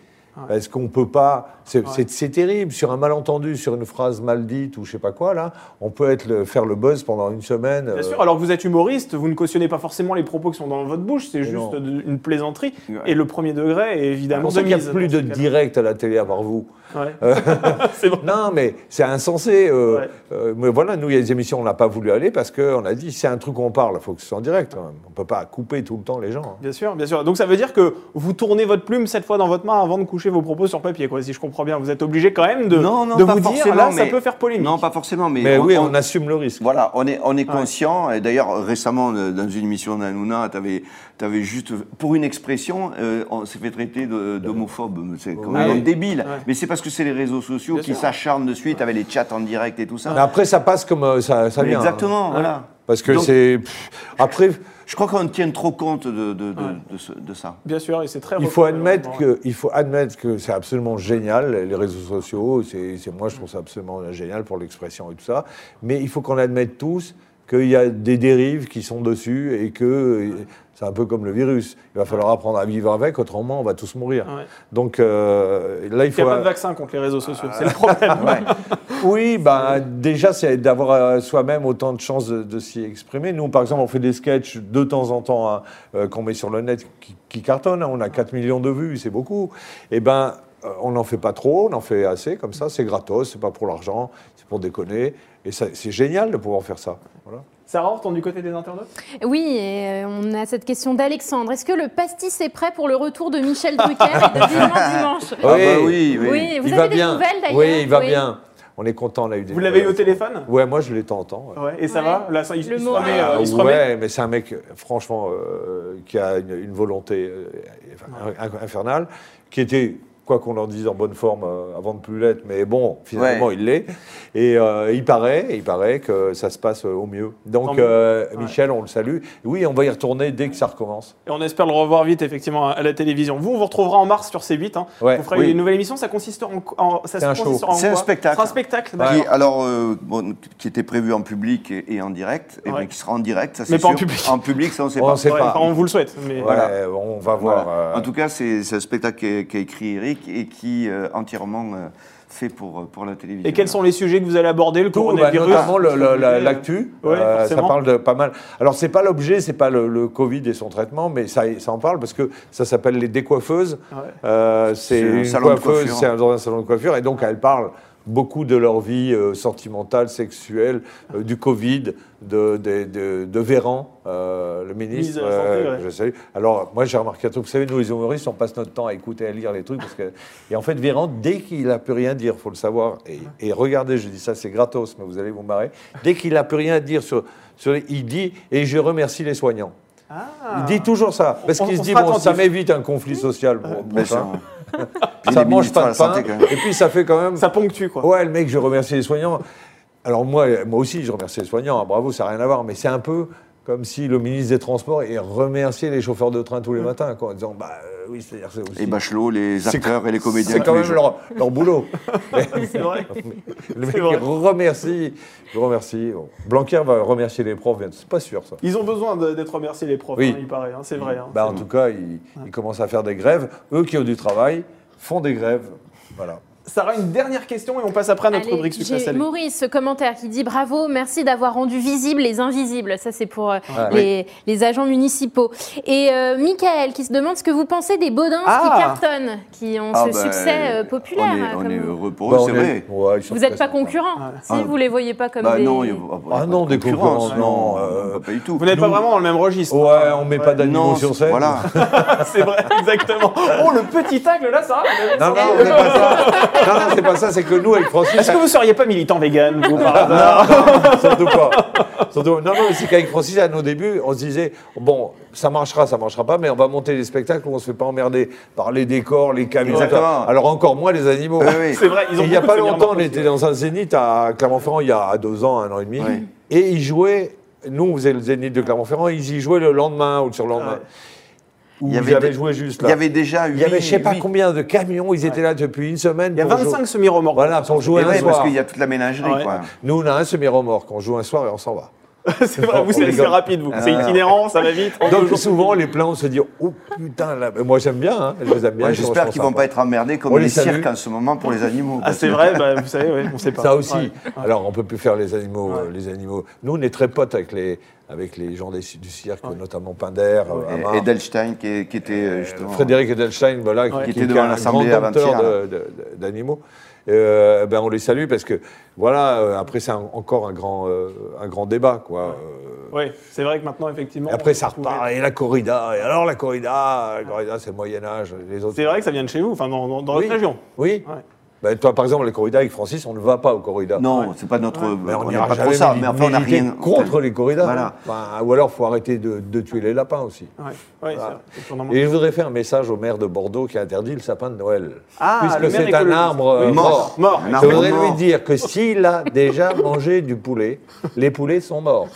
Parce qu'on peut pas. C'est c'est- c'est terrible. Sur un malentendu, sur une phrase mal dite ou je sais pas quoi, là, on peut être le- faire le buzz pendant une semaine. Bien euh, sûr, alors que vous êtes humoriste, vous ne cautionnez pas forcément les propos qui sont dans votre bouche, c'est juste non. une plaisanterie. Ouais. Et le premier degré est C'est évidemment pour ça de qu'il n'y a plus de direct à la télé à part vous. Ouais. c'est bon. Non, mais c'est insensé. euh, Ouais. euh, mais voilà, nous, il y a des émissions, on n'a pas voulu aller parce qu'on a dit, c'est un truc qu'on parle, il faut que ce soit en direct. On ne peut pas couper tout le temps les gens. hein. Bien sûr, bien sûr. Donc ça veut dire que vous tournez votre plume cette fois dans votre main avant de coucher vos propos sur papier, quoi. Si je comprends bien, vous êtes obligé quand même de, Non, non, de vous dire là, ça peut faire polémique. Non, pas forcément, mais, Mais on- oui, on- on assume le risque. Voilà, on est, on est conscient. Et d'ailleurs, récemment, dans une émission d'Anouna, tu avais, juste, pour une expression, euh, on s'est fait traiter d'homophobe. C'est quand Ah même oui. débile. Ouais. Mais c'est parce que c'est les réseaux sociaux Bien qui s'acharnent de suite avec les chats en direct et tout ça. Mais après, ça passe comme euh, ça, ça hein. exactement, voilà. Parce que c'est. Après, Je crois qu'on tient trop compte de, de, de, Ouais. de ce- de ça. Bien sûr, et c'est très il faut admettre que, il faut admettre que c'est absolument génial, les réseaux sociaux. C'est, c'est- moi, je trouve ça absolument génial pour l'expression et tout ça. Mais il faut qu'on admette tous qu'il y a des dérives qui sont dessus et que c'est un peu comme le virus. Il va falloir apprendre à vivre avec, autrement, on va tous mourir. Ouais. Donc euh, là, il Il faut. n'y a pas de vaccin contre les réseaux sociaux, c'est le problème. Oui, bah, déjà, c'est d'avoir euh, soi-même autant de chances de, de s'y exprimer. Nous, par exemple, on fait des sketchs de temps en temps hein, euh, qu'on met sur le net qui, qui cartonnent. hein. On a 4 millions de vues, c'est beaucoup. Eh ben, on n'en fait pas trop, on en fait assez, comme ça, c'est gratos, c'est pas pour l'argent, c'est pour déconner. Et c'est génial de pouvoir faire ça. Voilà. Sarah, on retourne du côté des internautes? Oui, et euh, on a cette question d'Alexandre. Est-ce que le pastis est prêt pour le retour de Michel Drucker et de Vivement Dimanche? Ah bah oui, oui. Oui, vous il avez va des bien. nouvelles d'ailleurs? Oui, il va bien. On est content, on a eu des Vous l'avez eu au téléphone? Ouais, moi je l'ai de temps ouais. Et ça Ouais. va Là, ça, il, Le il se moral. remet, euh, il se ouais, remet mais c'est un mec, franchement, euh, qui a une, une volonté euh, infernale, qui était, quoi qu'on en dise, en bonne forme euh, avant de plus l'être, mais bon, finalement, Ouais. il l'est. Et euh, il paraît, il paraît que ça se passe euh, au mieux. Donc, euh, Ouais. Michel, on le salue. Oui, on va y retourner dès que ça recommence. Et on espère le revoir vite, effectivement, à la télévision. Vous, on vous retrouvera en mars sur C8. Hein. Ouais. Vous ferez Oui. une nouvelle émission. Ça consistera en. en- ça C'est un en C'est un spectacle. C'est un spectacle, Qui, alors, euh, bon, qui était prévu en public et, et en direct, et Ouais. bien qui sera en direct, ça c'est Mais pas en public. En public, ça on sait On pas. sait Ouais, pas. enfin, on vous le souhaite. Mais... Voilà. Ouais, on va Voilà. voir. euh, En tout cas, c'est c'est un spectacle qu'a écrit Eric et qui euh, entièrement euh, fait pour, pour la télévision. Et quels sont les sujets que vous allez aborder Le Tout, bah, coronavirus notamment la- Euh, l'actu. Ouais, Euh, ça parle de pas mal. Alors, c'est pas l'objet, c'est pas le, le Covid et son traitement, mais ça, ça en parle parce que ça s'appelle les décoiffeuses. Ouais. Euh, c'est C'est un une salon de coiffeuse, coiffure. c'est dans un salon de coiffure, et donc elle parle beaucoup de leur vie euh, sentimentale, sexuelle, euh, du Covid, de, de, de- de Véran, euh, le ministre. Santé, euh, ouais. je salue. Alors, moi, j'ai remarqué un truc. Vous savez, nous, les humoristes, on passe notre temps à écouter, à lire les trucs. Parce que... Et en fait, Véran, dès qu'il n'a plus rien à dire, il faut le savoir. Et, et regardez, je dis ça, c'est gratos, mais vous allez vous marrer. Dès qu'il n'a plus rien à dire sur. sur les- il dit Et je remercie les soignants. Ah. Il dit toujours ça. Parce qu'il se dit, bon, ça m'évite un conflit social. Bien ça, ça les mange pas de pain. santé, quand même. Et puis, ça fait quand même. Ça ponctue, quoi. Ouais, le mec, je remercie les soignants. Alors moi, moi aussi, je remercie les soignants. hein, Bravo, ça n'a rien à voir. Mais c'est un peu comme si le ministre des Transports et remerciait les chauffeurs de train tous les matins, quoi, en disant, bah euh, oui, c'est-à-dire c'est aussi. Et Bachelot, les acteurs et les comédiens. c'est quand les même leur, leur boulot. C'est vrai. le mec vrai. remercie, il remercie. Bon. Blanquer va remercier les profs, c'est pas sûr ça. Ils ont besoin d'être remerciés, les profs, Oui. hein, il paraît. hein, c'est vrai. hein. Bah, en tout cas, ils, ils commencent à faire des grèves. Eux qui ont du travail font des grèves. Voilà. Sarah, une dernière question et on passe après à notre Allez, rubrique sucré salé. Maurice, ce commentaire qui dit bravo, merci d'avoir rendu visibles les invisibles. Ça, c'est pour euh, les, les agents municipaux. Et euh, Michael qui se demande ce que vous pensez des Baudins Ah. qui cartonnent, qui ont Ah ce ben, succès euh, populaire. On est, on comme est vous. heureux pour Bah, eux, on c'est est- vrai. ouais, Vous n'êtes pas concurrents. Ah. Si Ah. vous les voyez pas comme Bah des. non, il y a- Ah non, des concurrents, non, euh, pas du tout. Vous n'êtes pas vraiment dans le même registre. Ouais, on met pas d'animaux sur c'est- scène. Voilà. c'est vrai, exactement. Oh, le petit tacle là, Sarah Non, non, c'est pas ça. Non, non, c'est pas ça. C'est que nous, avec Francis, Est-ce que vous seriez pas militant vegan, vous, par Non, hasard non, surtout pas. Surtout- non, non, c'est qu'avec Francis, à nos débuts, on se disait, bon, ça marchera, ça marchera pas, mais on va monter des spectacles où on se fait pas emmerder par les décors, les camions. Exactement. Alors encore moins les animaux. Oui, oui. C'est vrai, ils ont il n'y a pas longtemps, on était dans un zénith à Clermont-Ferrand, il y a deux ans, un an et demi, Oui. et ils jouaient, nous on faisait le zénith de Clermont-Ferrand, ils y jouaient le lendemain ou le surlendemain. Ouais. Où Il y ils avait joué juste Il là. y avait déjà Il y avait je sais pas combien de camions, ils étaient là depuis une semaine. Il y a pour jouer- 25 semi-remorques. Voilà, pour jouer un ouais, soir. parce qu'il y a toute la ménagerie, Ouais. quoi. Nous, on a un semi-remorque, on joue un soir et on s'en va. c'est vrai, vous, c'est rapide, vous. C'est Ah. itinérant, ça va vite. Donc souvent, les plans, on se dit Oh putain, là, mais moi j'aime bien, hein, je les aime bien. Ouais, J'espère qu'ils vachement vont pas être emmerdés comme On les cirques en ce moment pour les animaux. Ah, c'est vrai, bah, vous savez, ouais, on sait pas. Ça aussi. Ouais. Alors, on peut plus faire les animaux. Ouais. euh, Les animaux. Nous, on est très potes avec les, avec les gens des- du cirque, notamment Pinder, Et Edelstein qui, qui était euh, justement. Frédéric Edelstein, voilà, Ouais. qui, était devant un l'Assemblée avant-hier, d'animaux. Euh, ben, on les salue parce que, voilà, euh, après, c'est encore un grand, euh, un grand débat, quoi. Ouais, c'est vrai que maintenant, effectivement. et après, ça repart. Et la corrida. Et alors, la corrida, la corrida, c'est le Moyen-Âge. Les autres. C'est vrai que ça vient de chez vous, enfin, dans, dans, Oui. votre région. Oui. Ouais. Ben, toi, par exemple, les corridas avec Francis, on ne va pas aux corridas. Non, c'est pas notre. Mais on n'est n'ira pas trop ça. Mais enfin, on n'a rien. contre les corridas. Voilà. Enfin, ou alors, il faut arrêter de, de tuer les lapins aussi. Ouais, ouais, Voilà. Et je voudrais faire un message au maire de Bordeaux qui interdit le sapin de Noël. Ah, puisque c'est un arbre euh, Oui, mort. Mort. Un Je voudrais mort. lui dire que s'il a déjà mangé du poulet, les poulets sont morts.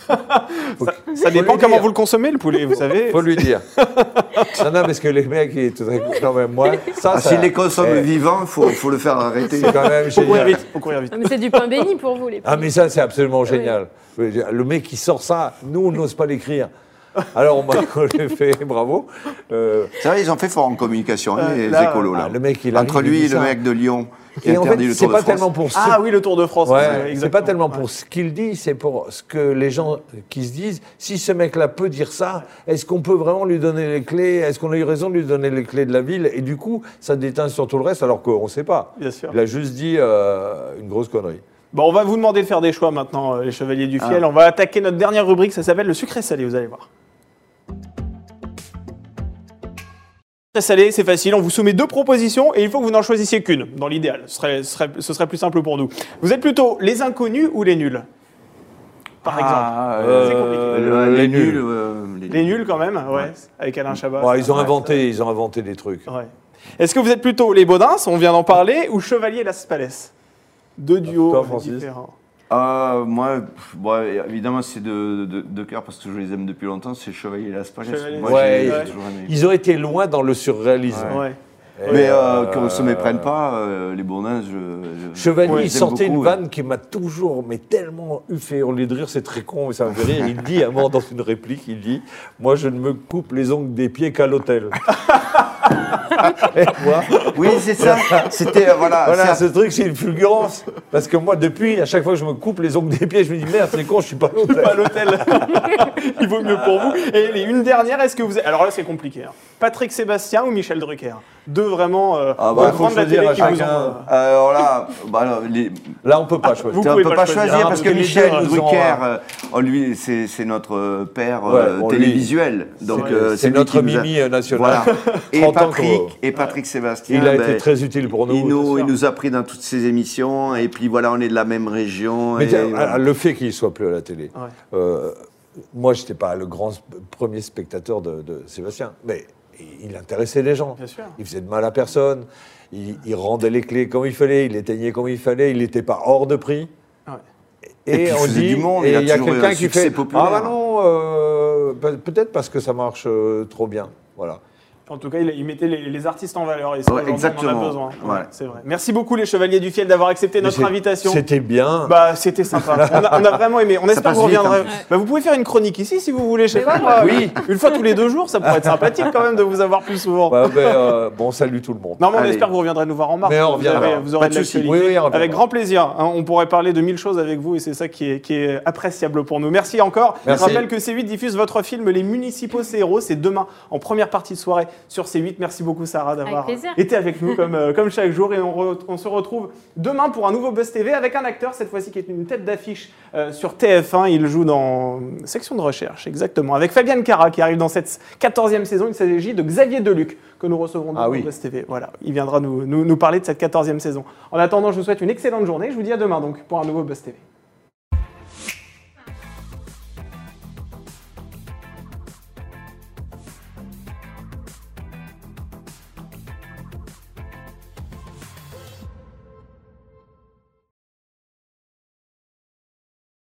Faut, Ça, faut ça dépend comment dire. vous le consommez, le poulet, vous savez. Faut lui dire. non, non, parce que les mecs, ils tout à coup, quand même, moi, ça, Ah, ça- S'il les consomme eh, vivants, il faut, faut le faire arrêter. c'est quand même Faut courir génial. vite. Faut courir vite. Ah, Mais c'est du pain béni pour vous, les Ah, mais ça, c'est absolument génial. Le mec qui sort ça, nous, on n'ose pas l'écrire. Alors, moi, on le fait, bravo. Euh, C'est vrai, ils ont fait fort en communication, Euh, les là, écolos. Là. ah, le mec, il Entre lui et le mec de Lyon qui et en interdit fait, le c'est Tour de pas France. tellement pour ce Ah oui, le Tour de France. Ouais, c'est pas tellement pour Ouais. ce qu'il dit, c'est pour ce que les gens qui se disent. Si ce mec-là peut dire ça, est-ce qu'on peut vraiment lui donner les clés? Est-ce qu'on a eu raison de lui donner les clés de la ville? Et du coup, ça déteint sur tout le reste, alors qu'on ne sait pas. Bien sûr. Il a juste dit euh, une grosse connerie. Bon, on va vous demander de faire des choix maintenant, euh, les Chevaliers du Ah. Fiel. On va attaquer notre dernière rubrique, ça s'appelle le sucré salé, vous allez voir. Salé, c'est facile, on vous soumet deux propositions et il faut que vous n'en choisissiez qu'une, dans l'idéal. Ce serait, ce, serait, ce serait plus simple pour nous. Vous êtes plutôt les inconnus ou les nuls? Par exemple. Ah, Euh, C'est compliqué. euh, les les nuls. nuls. euh, Les nuls quand même, ouais, avec Alain Chabat. Ouais, ils ont ouais. inventé, ils ont inventé des trucs. Ouais. Est-ce que vous êtes plutôt les Baudins, on vient d'en parler, ou Chevalier Las Palais Deux duos Toi, euh. Ah, moi, bon, évidemment, c'est de, de, de cœur parce que je les aime depuis longtemps. C'est Chevalier Las Palais. Chevalier Moi, Las j'ai Palais. j'ai toujours aimé. Ils ont été loin dans le surréalisme. Ouais. Et, Mais euh, euh, qu'on ne se méprenne pas, euh, les Bourdins, je. je- Chevalier, je il aime sortait une beaucoup, vanne qui m'a toujours, mais tellement eu fait hurler de rire, c'est très con, mais ça me fait rire. Il dit à un moment dans une réplique, il dit Moi, je ne me coupe les ongles des pieds qu'à l'hôtel. Oui, c'est ça. C'était, euh, voilà. voilà, c'est- ce truc, c'est une fulgurance. Parce que moi, depuis, à chaque fois que je me coupe les ongles des pieds, je me dis merde, c'est con, je suis pas à l'hôtel. Pas à l'hôtel. Il vaut mieux pour vous. Et une dernière, est-ce que vous. Alors là, c'est compliqué. hein. Patrick Sébastien ou Michel Drucker? Deux vraiment euh, Ah bah, grands faut de la choisir télé à qui vous chacun. ont. Euh, Alors là, bah, alors, les- Là, on peut pas choisir. Vous on pouvez peut pas pas choisir, choisir, hein, parce parce que Michel deux, ils ont Drucker, un- euh, oh, lui, c'est c'est notre père Ouais, euh, bon, lui, télévisuel. Donc, c'est- euh, c'est lui notre qui nous a- Mimi euh, national. Voilà. Et 30 Patrick, et Patrick Sébastien, Il a ben, été très utile pour nous. il, nous, il a pris dans toutes ses émissions, et puis voilà, on est de la même région. Mais et tiens, voilà. le fait qu'il soit plus à la télé, Ouais. euh, moi, je n'étais pas le grand premier spectateur de, de Sébastien, mais il intéressait les gens. Bien sûr. Il faisait de mal à personne. Il, il rendait les clés comme il fallait, il éteignait comme il fallait, il n'était pas hors de prix. Ouais. Et puis, on dit, du monde, et il y a quelqu'un un qui fait populaire. Ah bah non, euh, pe- peut-être parce que ça marche euh, trop bien. Voilà. En tout cas, il, il mettait les, les artistes en valeur et ça, Ouais, aujourd'hui, on en a exactement. besoin. Ouais, Ouais. C'est vrai. Merci beaucoup les Chevaliers du Fiel d'avoir accepté notre invitation. C'était bien. Bah, c'était sympa. On a, on a vraiment aimé. On espère que vous reviendrez. hein. Bah, vous pouvez faire une chronique ici si vous voulez. Je sais pas. oui. moi. Oui. Une fois tous les deux jours, ça pourrait être sympathique quand même de vous avoir plus souvent. Ben, euh, bon, salut tout le monde. Non, mais on Allez. espère que vous reviendrez nous voir en mars. Mais on vous, reviendra. avez- vous aurez Pas de de. Oui, oui, on reviendra. Avec grand plaisir. hein. on pourrait parler de mille choses avec vous et c'est ça qui est, qui est appréciable pour nous. Merci encore. Merci. Je rappelle que C8 diffuse votre film Les Municipaux, c'est héros. C'est demain en première partie de soirée sur C8. Merci beaucoup, Sarah, d'avoir plaisir. été avec nous comme, euh, comme chaque jour. Et on, re- on se retrouve demain pour un nouveau Buzz TV avec un acteur, cette fois-ci qui est une tête d'affiche euh, sur TF1. Il joue dans section de recherche, exactement. Avec Fabienne Cara qui arrive dans cette 14e saison. Il s'agit de Xavier Deluc que nous recevrons demain Ah oui. au Buzz TV. Voilà, il viendra nous, nous, nous parler de cette 14e saison. En attendant, je vous souhaite une excellente journée. Je vous dis à demain donc pour un nouveau Buzz TV.